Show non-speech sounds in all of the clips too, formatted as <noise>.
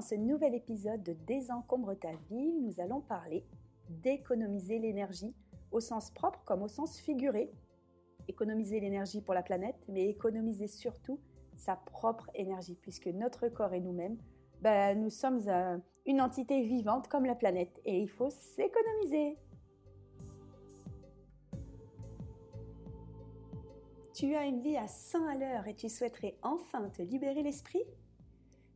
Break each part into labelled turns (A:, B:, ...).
A: dans ce nouvel épisode de Désencombre ta vie. Nous allons parler d'économiser l'énergie au sens propre comme au sens figuré. Économiser l'énergie pour la planète, mais économiser surtout sa propre énergie, puisque notre corps et nous-mêmes, ben, nous sommes euh, une entité vivante comme la planète et il faut s'économiser. Tu as une vie à 100 à l'heure et tu souhaiterais enfin te libérer l'esprit?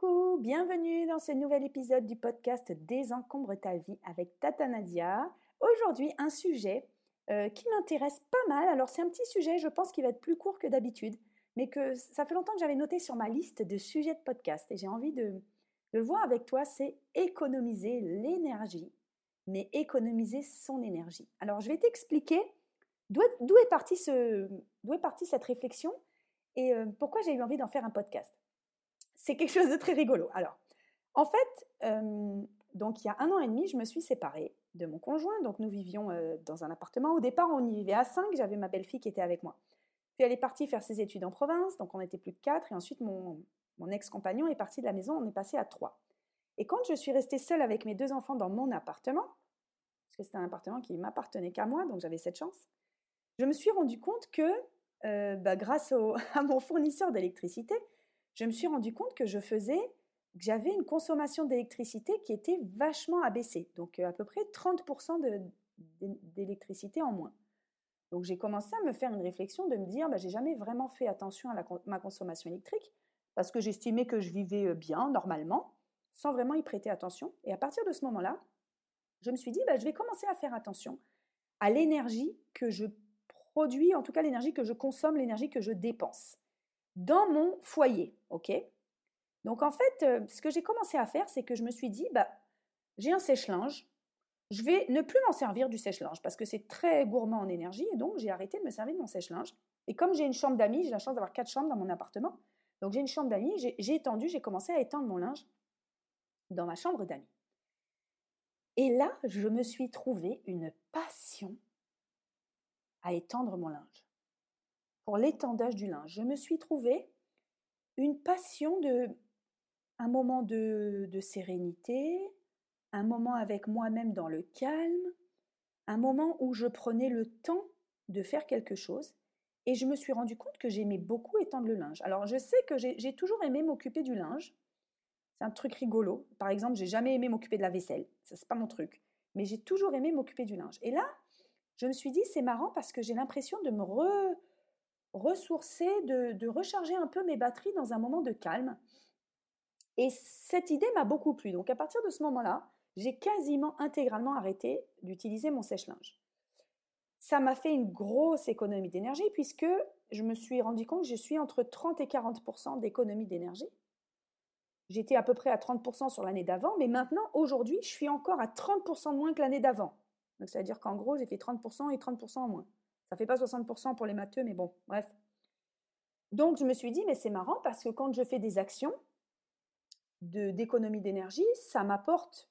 A: Coucou, bienvenue dans ce nouvel épisode du podcast Désencombre ta vie avec Tata Nadia. Aujourd'hui, un sujet euh, qui m'intéresse pas mal. Alors, c'est un petit sujet, je pense, qui va être plus court que d'habitude mais que ça fait longtemps que j'avais noté sur ma liste de sujets de podcast et j'ai envie de, le voir avec toi, c'est économiser l'énergie, mais économiser son énergie. Alors, je vais t'expliquer d'où est, partie ce, est partie cette réflexion et euh, pourquoi j'ai eu envie d'en faire un podcast. C'est quelque chose de très rigolo. Alors, en fait, euh, donc il y a un an et demi, je me suis séparée de mon conjoint. Donc, nous vivions euh, dans un appartement. Au départ, on y vivait à cinq. J'avais ma belle-fille qui était avec moi. Puis elle est partie faire ses études en province, donc on était plus de quatre. Et ensuite, mon, ex-compagnon est parti de la maison, on est passé à trois. Et quand je suis restée seule avec mes deux enfants dans mon appartement, parce que c'était un appartement qui m'appartenait qu'à moi, donc j'avais cette chance, je me suis rendu compte que, euh, bah, grâce <laughs> à mon fournisseur d'électricité, je me suis rendu compte que je faisais, que j'avais une consommation d'électricité qui était vachement abaissée, donc euh, à peu près 30% d'électricité en moins. Donc j'ai commencé à me faire une réflexion de me dire, bah, j'ai jamais vraiment fait attention à ma consommation électrique parce que j'estimais que je vivais euh, bien, normalement, sans vraiment y prêter attention. Et à partir de ce moment-là, je me suis dit, bah, je vais commencer à faire attention à l'énergie que je produis, en tout cas l'énergie que je consomme, l'énergie que je dépense dans mon foyer. ok? Donc en fait, euh, ce que j'ai commencé à faire, c'est que je me suis dit, bah, j'ai un sèche-linge, je vais ne plus m'en servir du sèche-linge parce que c'est très gourmand en énergie et donc j'ai arrêté de me servir de mon sèche-linge. Et comme j'ai une chambre d'amis, j'ai la chance d'avoir quatre chambres dans mon appartement, donc j'ai une chambre d'amis, j'ai étendu, j'ai commencé à étendre mon linge dans ma chambre d'amis. Et là, je me suis trouvé une passion à étendre mon linge. Pour l'étendage du linge, je me suis trouvé une passion de un moment de, sérénité, un moment avec moi-même dans le calme, un moment où je prenais le temps de faire quelque chose et je me suis rendu compte que j'aimais beaucoup étendre le linge. Alors je sais que j'ai toujours aimé m'occuper du linge. C'est un truc rigolo. Par exemple, j'ai jamais aimé m'occuper de la vaisselle. Ça c'est pas mon truc. Mais j'ai toujours aimé m'occuper du linge. Et là, je me suis dit c'est marrant parce que j'ai l'impression de me ressourcer, de, recharger un peu mes batteries dans un moment de calme. Et cette idée m'a beaucoup plu. Donc à partir de ce moment-là, j'ai quasiment intégralement arrêté d'utiliser mon sèche-linge. Ça m'a fait une grosse économie d'énergie puisque je me suis rendu compte que je suis entre 30 et 40 d'économie d'énergie. J'étais à peu près à 30 sur l'année d'avant, mais maintenant, aujourd'hui, je suis encore à 30 de moins que l'année d'avant. Donc, ça veut dire qu'en gros, j'ai fait 30 et 30 en moins. Ça ne fait pas 60% pour les matheux, mais bon, bref. Donc, je me suis dit, mais c'est marrant parce que quand je fais des actions d'économie d'énergie, ça m'apporte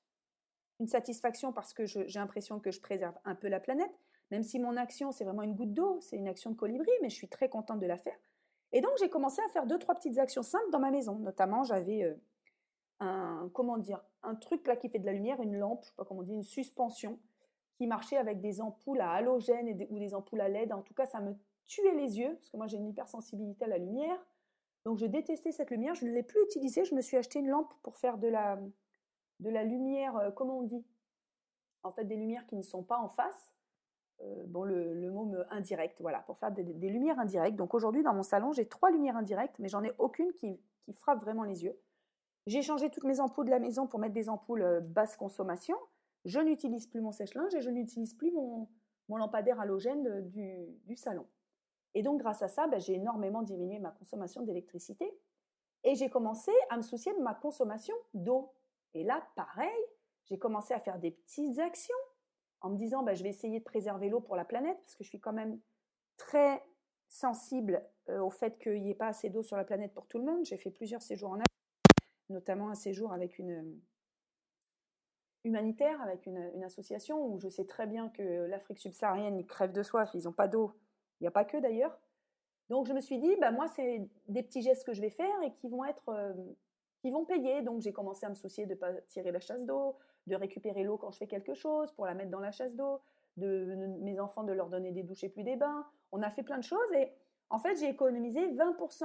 A: une satisfaction parce que j'ai l'impression que je préserve un peu la planète, même si mon action, c'est vraiment une goutte d'eau, c'est une action de colibri, mais je suis très contente de la faire. Et donc, j'ai commencé à faire deux, trois petites actions simples dans ma maison. Notamment, j'avais euh, un, comment dire, un truc là qui fait de la lumière, une lampe, je sais pas comment dire, une suspension qui marchait avec des ampoules à halogène ou des ampoules à LED. En tout cas, ça me tuait les yeux, parce que moi j'ai une hypersensibilité à la lumière. Donc je détestais cette lumière, je ne l'ai plus utilisée, je me suis acheté une lampe pour faire de la, de la lumière, euh, comment on dit? En fait, des lumières qui ne sont pas en face. Euh, bon, le, mot me, indirect, voilà, pour faire des, lumières indirectes. Donc aujourd'hui, dans mon salon, j'ai trois lumières indirectes, mais j'en ai aucune qui, qui frappe vraiment les yeux. J'ai changé toutes mes ampoules de la maison pour mettre des ampoules euh, basse consommation. Je n'utilise plus mon sèche-linge et je n'utilise plus mon, lampadaire halogène du, du salon. Et donc, grâce à ça, ben, j'ai énormément diminué ma consommation d'électricité. Et j'ai commencé à me soucier de ma consommation d'eau. Et là, pareil, j'ai commencé à faire des petites actions en me disant, ben, je vais essayer de préserver l'eau pour la planète, parce que je suis quand même très sensible euh, au fait qu'il n'y ait pas assez d'eau sur la planète pour tout le monde. J'ai fait plusieurs séjours en Afrique, notamment un séjour avec une humanitaire, avec une, association où je sais très bien que l'Afrique subsaharienne, ils crèvent de soif, ils n'ont pas d'eau il n'y a pas que d'ailleurs. Donc je me suis dit, bah, moi, c'est des petits gestes que je vais faire et qui vont être, euh, qui vont payer. Donc j'ai commencé à me soucier de ne pas tirer la chasse d'eau, de récupérer l'eau quand je fais quelque chose pour la mettre dans la chasse d'eau, de, mes enfants de leur donner des douches et plus des bains. On a fait plein de choses et en fait j'ai économisé 20%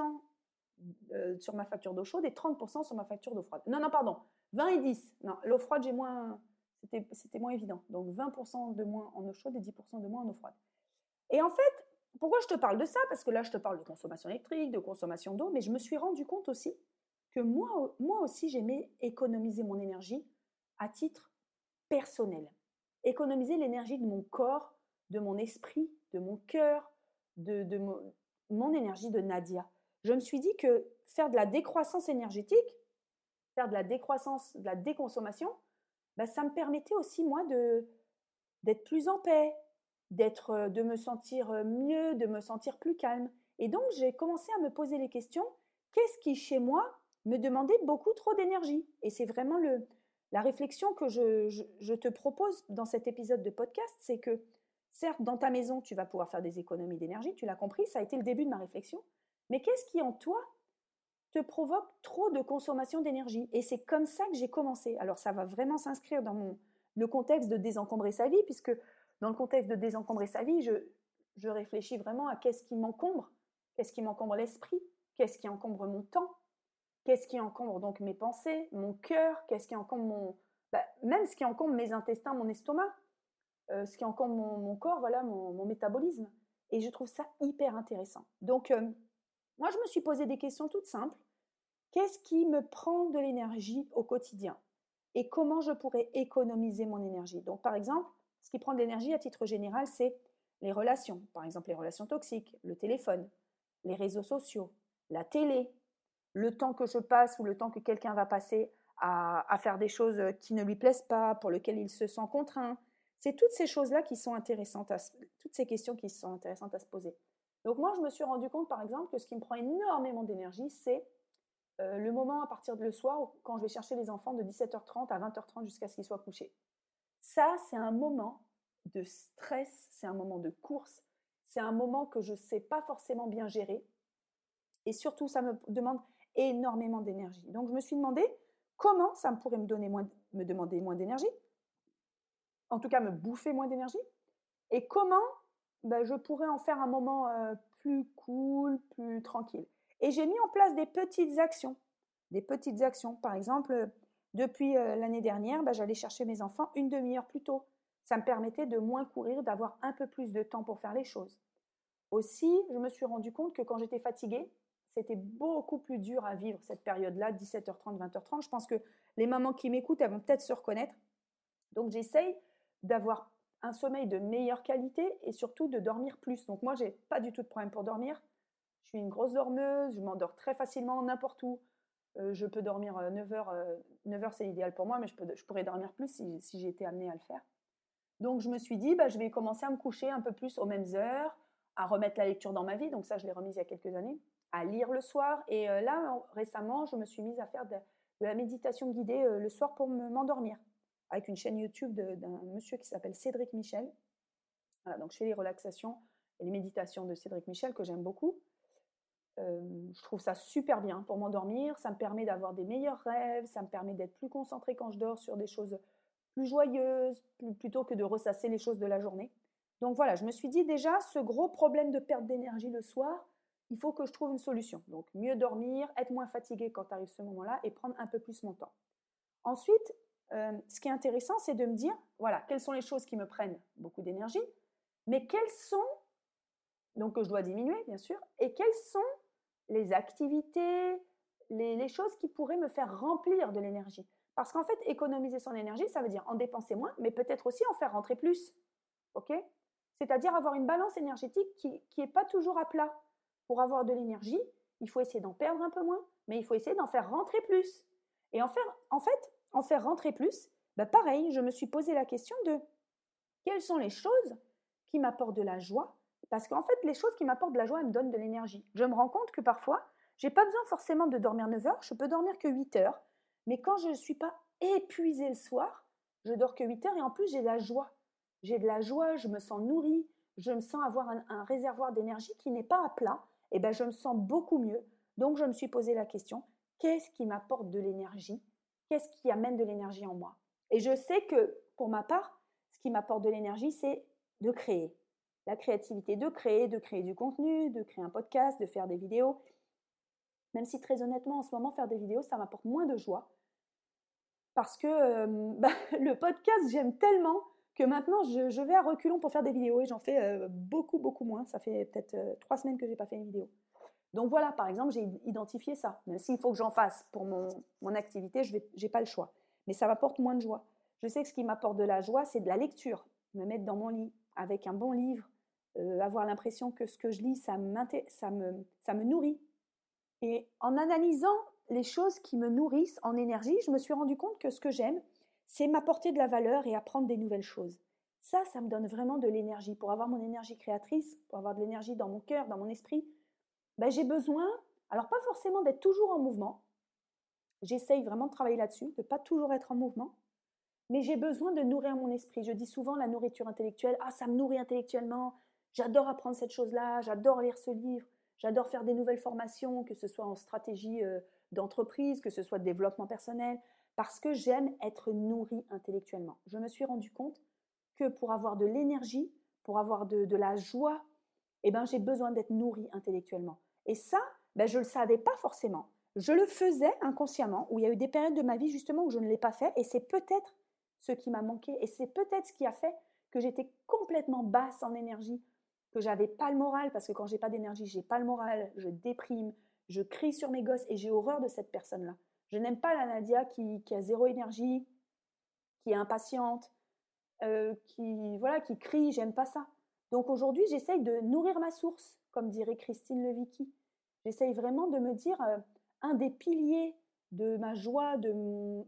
A: euh, sur ma facture d'eau chaude et 30% sur ma facture d'eau froide. Non, non, pardon, 20 et 10. Non, l'eau froide, j'ai moins, c'était moins évident. Donc 20% de moins en eau chaude et 10% de moins en eau froide. Et en fait, pourquoi je te parle de ça? Parce que là, je te parle de consommation électrique, de consommation d'eau, mais je me suis rendu compte aussi que moi, moi aussi, j'aimais économiser mon énergie à titre personnel. Économiser l'énergie de mon corps, de mon esprit, de mon cœur, de, mon, énergie de Nadia. Je me suis dit que faire de la décroissance énergétique, faire de la décroissance, de la déconsommation, bah, ça me permettait aussi, moi, d'être plus en paix, d'être, euh, de me sentir euh, mieux, de me sentir plus calme. Et donc, j'ai commencé à me poser les questions, qu'est-ce qui, chez moi, me demandait beaucoup trop d'énergie? Et c'est vraiment le, la réflexion que je, je, te propose dans cet épisode de podcast, c'est que, certes, dans ta maison, tu vas pouvoir faire des économies d'énergie, tu l'as compris, ça a été le début de ma réflexion, mais qu'est-ce qui, en toi, provoque trop de consommation d'énergie Et c'est comme ça que j'ai commencé. Alors, ça va vraiment s'inscrire dans mon, le contexte de désencombrer sa vie, puisque dans le contexte de désencombrer sa vie, je, réfléchis vraiment à qu'est-ce qui m'encombre, qu'est-ce qui m'encombre l'esprit, qu'est-ce qui encombre mon temps, qu'est-ce qui encombre donc mes pensées, mon cœur, qu'est-ce qui encombre mon... Bah, même ce qui encombre mes intestins, mon estomac, euh, ce qui encombre mon, corps, voilà, mon, métabolisme. Et je trouve ça hyper intéressant. Donc, euh, moi, je me suis posé des questions toutes simples. Qu'est-ce qui me prend de l'énergie au quotidien Et comment je pourrais économiser mon énergie? Donc, par exemple, ce qui prend de l'énergie à titre général, c'est les relations, par exemple les relations toxiques, le téléphone, les réseaux sociaux, la télé, le temps que je passe ou le temps que quelqu'un va passer à, faire des choses qui ne lui plaisent pas, pour lesquelles il se sent contraint. C'est toutes ces choses-là qui sont intéressantes, toutes ces questions qui sont intéressantes à se poser. Donc moi, je me suis rendu compte, par exemple, que ce qui me prend énormément d'énergie, c'est euh, le moment à partir de le soir, quand je vais chercher les enfants de 17h30 à 20h30 jusqu'à ce qu'ils soient couchés. Ça, c'est un moment de stress, c'est un moment de course, c'est un moment que je ne sais pas forcément bien gérer. Et surtout, ça me demande énormément d'énergie. Donc, je me suis demandé comment ça pourrait me, donner moins, me demander moins d'énergie, en tout cas me bouffer moins d'énergie, et comment ben, je pourrais en faire un moment euh, plus cool, plus tranquille. Et j'ai mis en place des petites actions. Des petites actions. Par exemple, depuis euh, l'année dernière, bah, j'allais chercher mes enfants une demi-heure plus tôt. Ça me permettait de moins courir, d'avoir un peu plus de temps pour faire les choses. Aussi, je me suis rendu compte que quand j'étais fatiguée, c'était beaucoup plus dur à vivre cette période-là, 17h30, 20h30. Je pense que les mamans qui m'écoutent, elles vont peut-être se reconnaître. Donc j'essaye d'avoir un sommeil de meilleure qualité et surtout de dormir plus. Donc moi, j'ai pas du tout de problème pour dormir. Je suis une grosse dormeuse, je m'endors très facilement n'importe où. Euh, je peux dormir 9 euh, heures. 9 euh, heures, c'est idéal pour moi, mais je, pourrais dormir plus si, si j'ai été amenée à le faire. Donc, je me suis dit, bah, je vais commencer à me coucher un peu plus aux mêmes heures, à remettre la lecture dans ma vie. Donc, ça, je l'ai remise il y a quelques années, à lire le soir. Et là, récemment, je me suis mise à faire de, la méditation guidée le soir pour m'endormir, avec une chaîne YouTube d'un monsieur qui s'appelle Cédric Michel. Donc je fais les relaxations et les méditations de Cédric Michel que j'aime beaucoup je trouve ça super bien pour m'endormir. Ça me permet d'avoir des meilleurs rêves. Ça me permet d'être plus concentrée quand je dors sur des choses plus joyeuses, plutôt que de ressasser les choses de la journée. Donc voilà, je me suis dit déjà, ce gros problème de perte d'énergie le soir, il faut que je trouve une solution. Donc mieux dormir, être moins fatigué quand arrive ce moment-là et prendre un peu plus mon temps. Ensuite, euh, ce qui est intéressant, c'est de me dire, voilà, quelles sont les choses qui me prennent beaucoup d'énergie, mais quelles sont, donc que je dois diminuer bien sûr, et quelles sont les activités, les, choses qui pourraient me faire remplir de l'énergie. Parce qu'en fait, économiser son énergie, ça veut dire en dépenser moins, mais peut-être aussi en faire rentrer plus. OK? C'est-à-dire avoir une balance énergétique qui n'est pas toujours à plat. Pour avoir de l'énergie, il faut essayer d'en perdre un peu moins, mais il faut essayer d'en faire rentrer plus. Et en, faire, en fait, en faire rentrer plus, bah pareil, je me suis posé la question de quelles sont les choses qui m'apportent de la joie Parce qu'en fait, les choses qui m'apportent de la joie, elles me donnent de l'énergie. Je me rends compte que parfois, j'ai pas besoin forcément de dormir 9 heures, je peux dormir que 8 heures. Mais quand je ne suis pas épuisée le soir, je dors que 8 heures et en plus j'ai de la joie. J'ai de la joie, je me sens nourrie, je me sens avoir un, réservoir d'énergie qui n'est pas à plat. Et eh ben je me sens beaucoup mieux. Donc je me suis posé la question qu'est-ce qui m'apporte de l'énergie? Qu'est-ce qui amène de l'énergie en moi? Et je sais que pour ma part, ce qui m'apporte de l'énergie, c'est de créer. La créativité, de créer, de créer du contenu, de créer un podcast, de faire des vidéos. Même si très honnêtement, en ce moment, faire des vidéos, ça m'apporte moins de joie. Parce que euh, <laughs> bah, le podcast, j'aime tellement que maintenant, je, vais à reculons pour faire des vidéos et j'en fais euh, beaucoup, beaucoup moins. Ça fait peut-être euh, trois semaines que je n'ai pas fait une vidéo. Donc voilà, par exemple, j'ai identifié ça. Même s'il faut que j'en fasse pour mon, mon activité, je n'ai pas le choix. Mais ça m'apporte moins de joie. Je sais que ce qui m'apporte de la joie, c'est de la lecture. Me mettre dans mon lit avec un bon livre, avoir l'impression que ce que je lis, ça, ça, me, ça me nourrit, et en analysant les choses qui me nourrissent en énergie, je me suis rendu compte que ce que j'aime, c'est m'apporter de la valeur et apprendre des nouvelles choses. Ça, ça me donne vraiment de l'énergie. Pour avoir mon énergie créatrice, pour avoir de l'énergie dans mon cœur, dans mon esprit, ben, j'ai besoin, alors pas forcément d'être toujours en mouvement, j'essaye vraiment de travailler là-dessus, de ne pas toujours être en mouvement, mais j'ai besoin de nourrir mon esprit. Je dis souvent la nourriture intellectuelle, ah ça me nourrit intellectuellement, j'adore apprendre cette chose-là, j'adore lire ce livre, J'adore faire des nouvelles formations, que ce soit en stratégie euh, d'entreprise, que ce soit de développement personnel, parce que j'aime être nourrie intellectuellement. Je me suis rendu compte que pour avoir de l'énergie, pour avoir de, la joie, eh ben, j'ai besoin d'être nourrie intellectuellement. Et ça, ben, je ne le savais pas forcément. Je le faisais inconsciemment, où il y a eu des périodes de ma vie justement où je ne l'ai pas fait, et c'est peut-être ce qui m'a manqué, et c'est peut-être ce qui a fait que j'étais complètement basse en énergie, que j'avais pas le moral, parce que quand j'ai pas d'énergie, j'ai pas le moral, je déprime, je crie sur mes gosses et j'ai horreur de cette personne-là. Je n'aime pas la Nadia qui, a zéro énergie, qui est impatiente, euh, qui voilà, qui crie. J'aime pas ça. Donc aujourd'hui, j'essaye de nourrir ma source, comme dirait Christine Levicki. J'essaye vraiment de me dire euh, un des piliers de ma joie, de,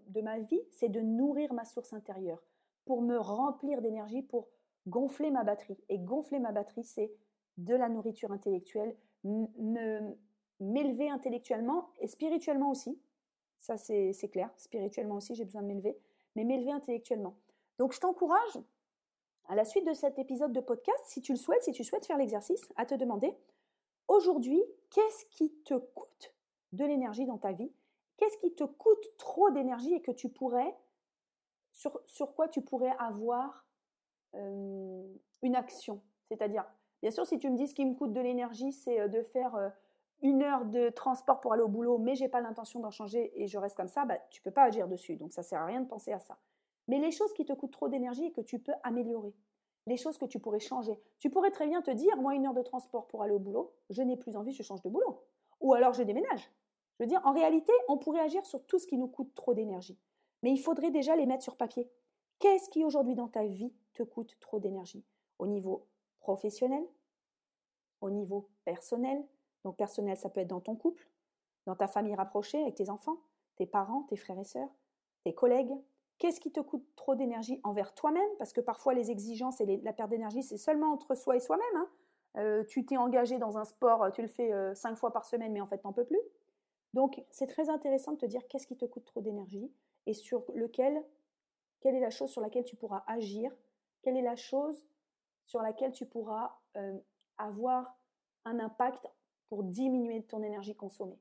A: de ma vie, c'est de nourrir ma source intérieure pour me remplir d'énergie, pour gonfler ma batterie. Et gonfler ma batterie, c'est de la nourriture intellectuelle, m'élever intellectuellement et spirituellement aussi. Ça, c'est clair. Spirituellement aussi, j'ai besoin de m'élever, mais m'élever intellectuellement. Donc, je t'encourage, à la suite de cet épisode de podcast, si tu le souhaites, si tu souhaites faire l'exercice, à te demander, aujourd'hui, qu'est-ce qui te coûte de l'énergie dans ta vie? Qu'est-ce qui te coûte trop d'énergie et que tu pourrais, sur, sur quoi tu pourrais avoir une action. C'est-à-dire, bien sûr, si tu me dis ce qui me coûte de l'énergie, c'est de faire une heure de transport pour aller au boulot, mais j'ai pas l'intention d'en changer et je reste comme ça, bah, tu peux pas agir dessus. Donc ça sert à rien de penser à ça. Mais les choses qui te coûtent trop d'énergie et que tu peux améliorer, les choses que tu pourrais changer, tu pourrais très bien te dire, moi, une heure de transport pour aller au boulot, je n'ai plus envie, je change de boulot. Ou alors je déménage. Je veux dire, en réalité, on pourrait agir sur tout ce qui nous coûte trop d'énergie. Mais il faudrait déjà les mettre sur papier. Qu'est-ce qui aujourd'hui dans ta vie te coûte trop d'énergie? Au niveau professionnel, au niveau personnel? Donc personnel, ça peut être dans ton couple, dans ta famille rapprochée, avec tes enfants, tes parents, tes frères et sœurs, tes collègues? Qu'est-ce qui te coûte trop d'énergie envers toi-même? Parce que parfois les exigences et la perte d'énergie, c'est seulement entre soi et soi-même. Hein. Euh, tu t'es engagé dans un sport, tu le fais euh, cinq fois par semaine, mais en fait, t'en peux plus. Donc, c'est très intéressant de te dire qu'est-ce qui te coûte trop d'énergie et sur lequel quelle est la chose sur laquelle tu pourras agir Quelle est la chose sur laquelle tu pourras euh, avoir un impact pour diminuer ton énergie consommée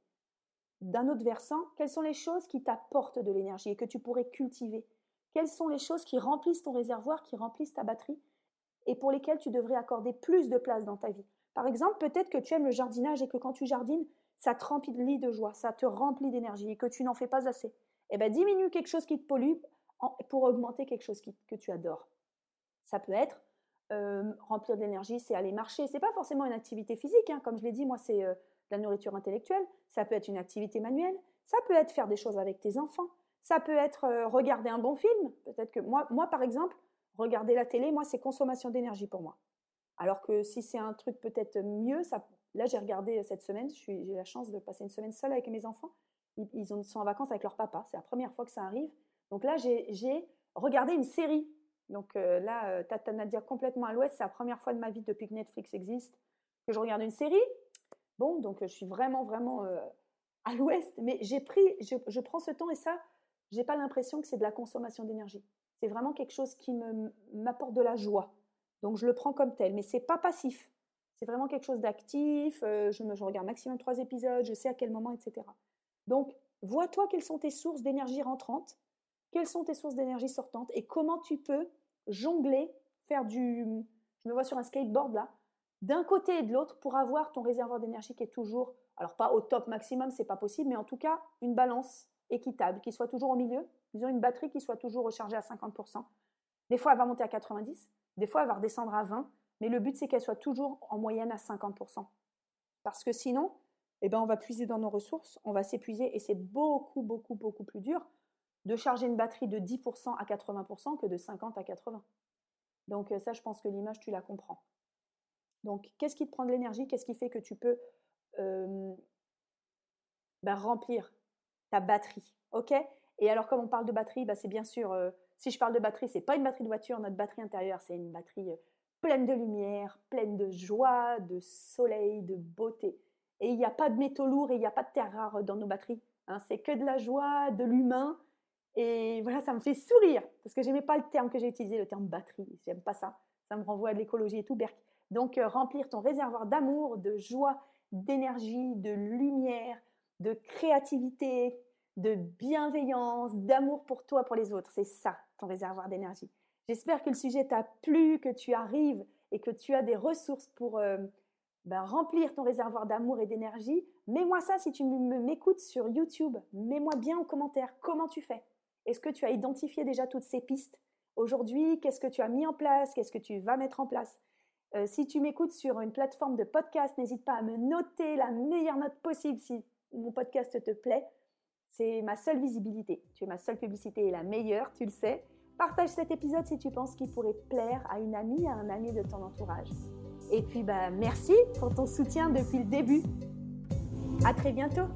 A: D'un autre versant, quelles sont les choses qui t'apportent de l'énergie et que tu pourrais cultiver? Quelles sont les choses qui remplissent ton réservoir, qui remplissent ta batterie et pour lesquelles tu devrais accorder plus de place dans ta vie? Par exemple, peut-être que tu aimes le jardinage et que quand tu jardines, ça te remplit de joie, ça te remplit d'énergie et que tu n'en fais pas assez. Eh bien, diminue quelque chose qui te pollue pour augmenter quelque chose que tu adores. Ça peut être remplir d'énergie, c'est aller marcher. C'est pas forcément une activité physique, hein. comme je l'ai dit, moi c'est euh, la nourriture intellectuelle. Ça peut être une activité manuelle. Ça peut être faire des choses avec tes enfants. Ça peut être regarder un bon film. Peut-être que moi, moi par exemple, regarder la télé, moi c'est consommation d'énergie pour moi. Alors que si c'est un truc peut-être mieux, ça, là j'ai regardé cette semaine, j'ai la chance de passer une semaine seule avec mes enfants. Ils, ils sont en vacances avec leur papa, c'est la première fois que ça arrive. Donc là j'ai regardé une série donc euh, là, euh, Tata Nadia complètement à l'ouest. C'est la première fois de ma vie depuis que Netflix existe que je regarde une série. Bon, donc je suis vraiment, vraiment euh, à l'ouest. Mais j'ai pris, je, prends ce temps et ça, j'ai pas l'impression que c'est de la consommation d'énergie. C'est vraiment quelque chose qui m'apporte de la joie. Donc je le prends comme tel. Mais c'est pas passif. C'est vraiment quelque chose d'actif. je, me, je regarde maximum trois épisodes. Je sais à quel moment, etc. Donc, vois-toi quelles sont tes sources d'énergie rentrantes quelles sont tes sources d'énergie sortantes et comment tu peux jongler, faire du... Je me vois sur un skateboard là, d'un côté et de l'autre pour avoir ton réservoir d'énergie qui est toujours, alors pas au top maximum, c'est pas possible, mais en tout cas une balance équitable, qui soit toujours au milieu, disons une batterie qui soit toujours rechargée à 50%. Des fois, elle va monter à 90, des fois, elle va redescendre à 20, mais le but, c'est qu'elle soit toujours en moyenne à 50%. Parce que sinon, eh ben, on va puiser dans nos ressources, on va s'épuiser et c'est beaucoup, beaucoup, beaucoup plus dur de charger une batterie de 10% à 80% que de 50 à 80. Donc euh, ça, je pense que l'image, tu la comprends. Donc, qu'est-ce qui te prend de l'énergie? Qu'est-ce qui fait que tu peux euh, ben, remplir ta batterie? Ok? Et alors, comme on parle de batterie, ben, c'est bien sûr, euh, si je parle de batterie, c'est pas une batterie de voiture, notre batterie intérieure, c'est une batterie pleine de lumière, pleine de joie, de soleil, de beauté. Et il n'y a pas de métaux lourds et il n'y a pas de terre rare dans nos batteries. Hein. c'est que de la joie, de l'humain et voilà, ça me fait sourire, parce que j'aimais pas le terme que j'ai utilisé, le terme batterie. J'aime pas ça. Ça me renvoie à l'écologie et tout, berk. Donc, euh, remplir ton réservoir d'amour, de joie, d'énergie, de lumière, de créativité, de bienveillance, d'amour pour toi, pour les autres. C'est ça, ton réservoir d'énergie. J'espère que le sujet t'a plu, que tu arrives et que tu as des ressources pour euh, ben, remplir ton réservoir d'amour et d'énergie. Mets-moi ça si tu m'écoutes sur YouTube. Mets-moi bien en commentaire comment tu fais. Est-ce que tu as identifié déjà toutes ces pistes? Aujourd'hui, qu'est-ce que tu as mis en place? Qu'est-ce que tu vas mettre en place? Euh, Si tu m'écoutes sur une plateforme de podcast, n'hésite pas à me noter la meilleure note possible si mon podcast te plaît. C'est ma seule visibilité. Tu es ma seule publicité et la meilleure, tu le sais. Partage cet épisode si tu penses qu'il pourrait plaire à une amie, à un ami de ton entourage. Et puis, bah, merci pour ton soutien depuis le début. À très bientôt!